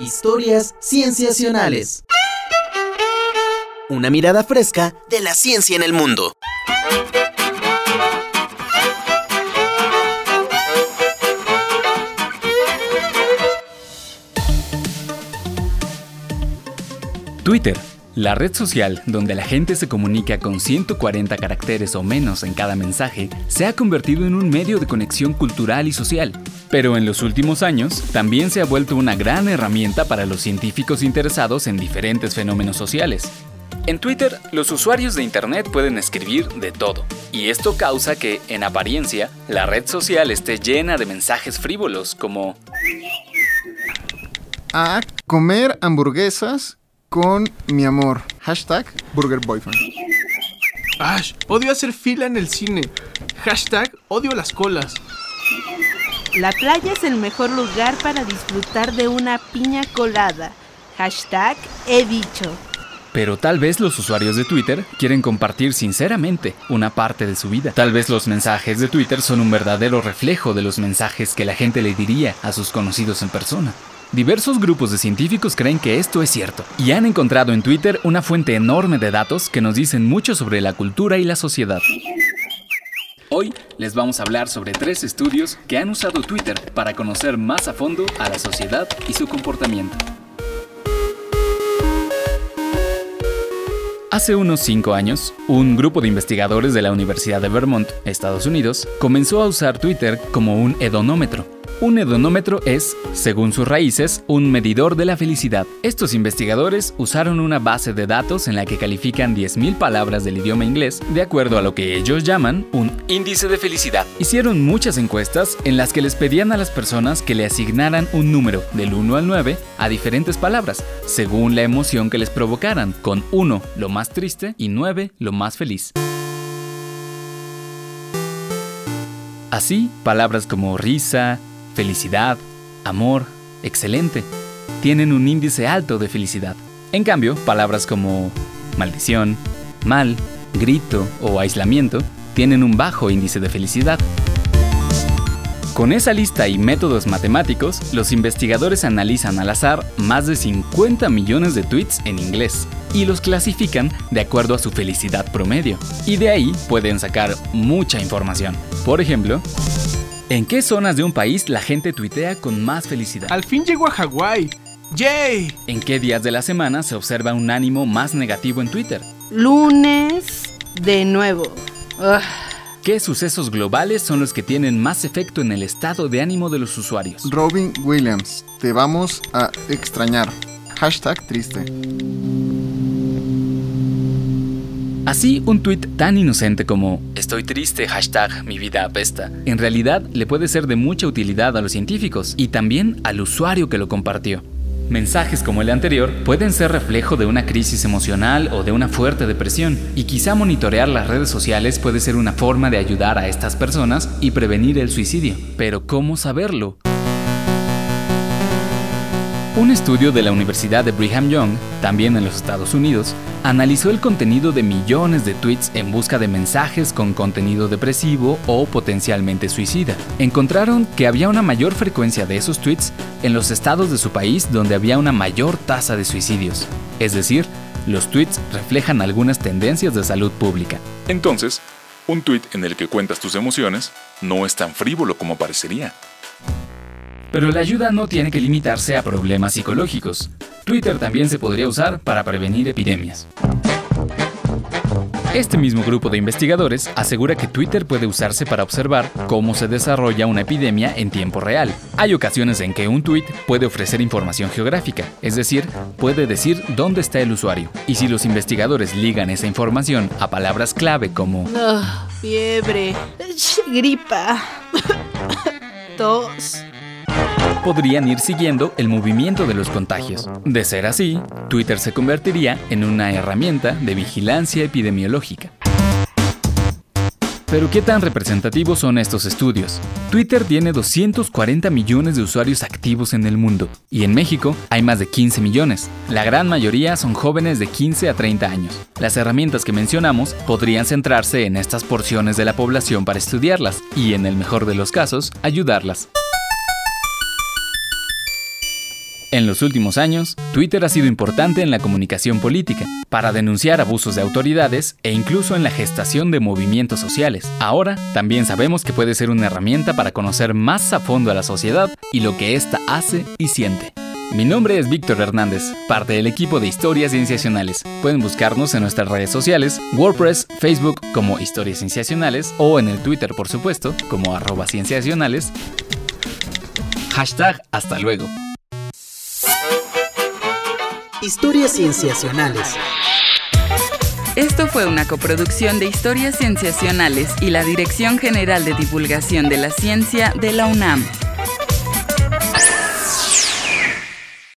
Historias cienciacionales. Una mirada fresca de la ciencia en el mundo. Twitter, la red social donde la gente se comunica con 140 caracteres o menos en cada mensaje, se ha convertido en un medio de conexión cultural y social. Pero en los últimos años, también se ha vuelto una gran herramienta para los científicos interesados en diferentes fenómenos sociales. En Twitter, los usuarios de Internet pueden escribir de todo, y esto causa que, en apariencia, la red social esté llena de mensajes frívolos como a comer hamburguesas con mi amor. Hashtag Burger Boyfriend. Ash, odio hacer fila en el cine. Hashtag odio las colas. La playa es el mejor lugar para disfrutar de una piña colada. Hashtag he dicho. Pero tal vez los usuarios de Twitter quieren compartir sinceramente una parte de su vida. Tal vez los mensajes de Twitter son un verdadero reflejo de los mensajes que la gente le diría a sus conocidos en persona. Diversos grupos de científicos creen que esto es cierto y han encontrado en Twitter una fuente enorme de datos que nos dicen mucho sobre la cultura y la sociedad. Hoy les vamos a hablar sobre tres estudios que han usado Twitter para conocer más a fondo a la sociedad y su comportamiento. Hace unos 5 años, un grupo de investigadores de la Universidad de Vermont, Estados Unidos, comenzó a usar Twitter como un hedonómetro, un hedonómetro es, según sus raíces, un medidor de la felicidad. Estos investigadores usaron una base de datos en la que califican 10.000 palabras del idioma inglés de acuerdo a lo que ellos llaman un índice de felicidad. Hicieron muchas encuestas en las que les pedían a las personas que le asignaran un número del 1 al 9 a diferentes palabras, según la emoción que les provocaran, con 1 lo más triste y 9 lo más feliz. Así, palabras como risa, felicidad, amor, excelente, tienen un índice alto de felicidad. En cambio, palabras como maldición, mal, grito o aislamiento tienen un bajo índice de felicidad. Con esa lista y métodos matemáticos, los investigadores analizan al azar más de 50 millones de tweets en inglés y los clasifican de acuerdo a su felicidad promedio. Y de ahí pueden sacar mucha información. Por ejemplo, ¿En qué zonas de un país la gente tuitea con más felicidad? Al fin llego a Hawái. ¡Yay! ¿En qué días de la semana se observa un ánimo más negativo en Twitter? Lunes, de nuevo. ¿Qué sucesos globales son los que tienen más efecto en el estado de ánimo de los usuarios? Robin Williams, te vamos a extrañar. Hashtag triste. Así, un tuit tan inocente como Estoy triste, hashtag mi vida apesta, en realidad le puede ser de mucha utilidad a los científicos y también al usuario que lo compartió. Mensajes como el anterior pueden ser reflejo de una crisis emocional o de una fuerte depresión, y quizá monitorear las redes sociales puede ser una forma de ayudar a estas personas y prevenir el suicidio. Pero ¿cómo saberlo? Un estudio de la Universidad de Brigham Young, también en los Estados Unidos, analizó el contenido de millones de tweets en busca de mensajes con contenido depresivo o potencialmente suicida. Encontraron que había una mayor frecuencia de esos tweets en los estados de su país donde había una mayor tasa de suicidios. Es decir, los tweets reflejan algunas tendencias de salud pública. Entonces, un tweet en el que cuentas tus emociones no es tan frívolo como parecería. Pero la ayuda no tiene que limitarse a problemas psicológicos. Twitter también se podría usar para prevenir epidemias. Este mismo grupo de investigadores asegura que Twitter puede usarse para observar cómo se desarrolla una epidemia en tiempo real. Hay ocasiones en que un tweet puede ofrecer información geográfica, es decir, puede decir dónde está el usuario. Y si los investigadores ligan esa información a palabras clave como fiebre, gripa, tos, podrían ir siguiendo el movimiento de los contagios. De ser así, Twitter se convertiría en una herramienta de vigilancia epidemiológica. Pero ¿qué tan representativos son estos estudios? Twitter tiene 240 millones de usuarios activos en el mundo y en México hay más de 15 millones. La gran mayoría son jóvenes de 15 a 30 años. Las herramientas que mencionamos podrían centrarse en estas porciones de la población para estudiarlas y, en el mejor de los casos, ayudarlas. En los últimos años, Twitter ha sido importante en la comunicación política, para denunciar abusos de autoridades e incluso en la gestación de movimientos sociales. Ahora, también sabemos que puede ser una herramienta para conocer más a fondo a la sociedad y lo que ésta hace y siente. Mi nombre es Víctor Hernández, parte del equipo de Historias Cienciacionales. Pueden buscarnos en nuestras redes sociales, WordPress, Facebook como Historias Cienciacionales o en el Twitter, por supuesto, como arroba cienciacionales. Hashtag hasta luego. Historias cienciacionales. Esto fue una coproducción de Historias Cienciacionales y la Dirección General de Divulgación de la Ciencia de la UNAM.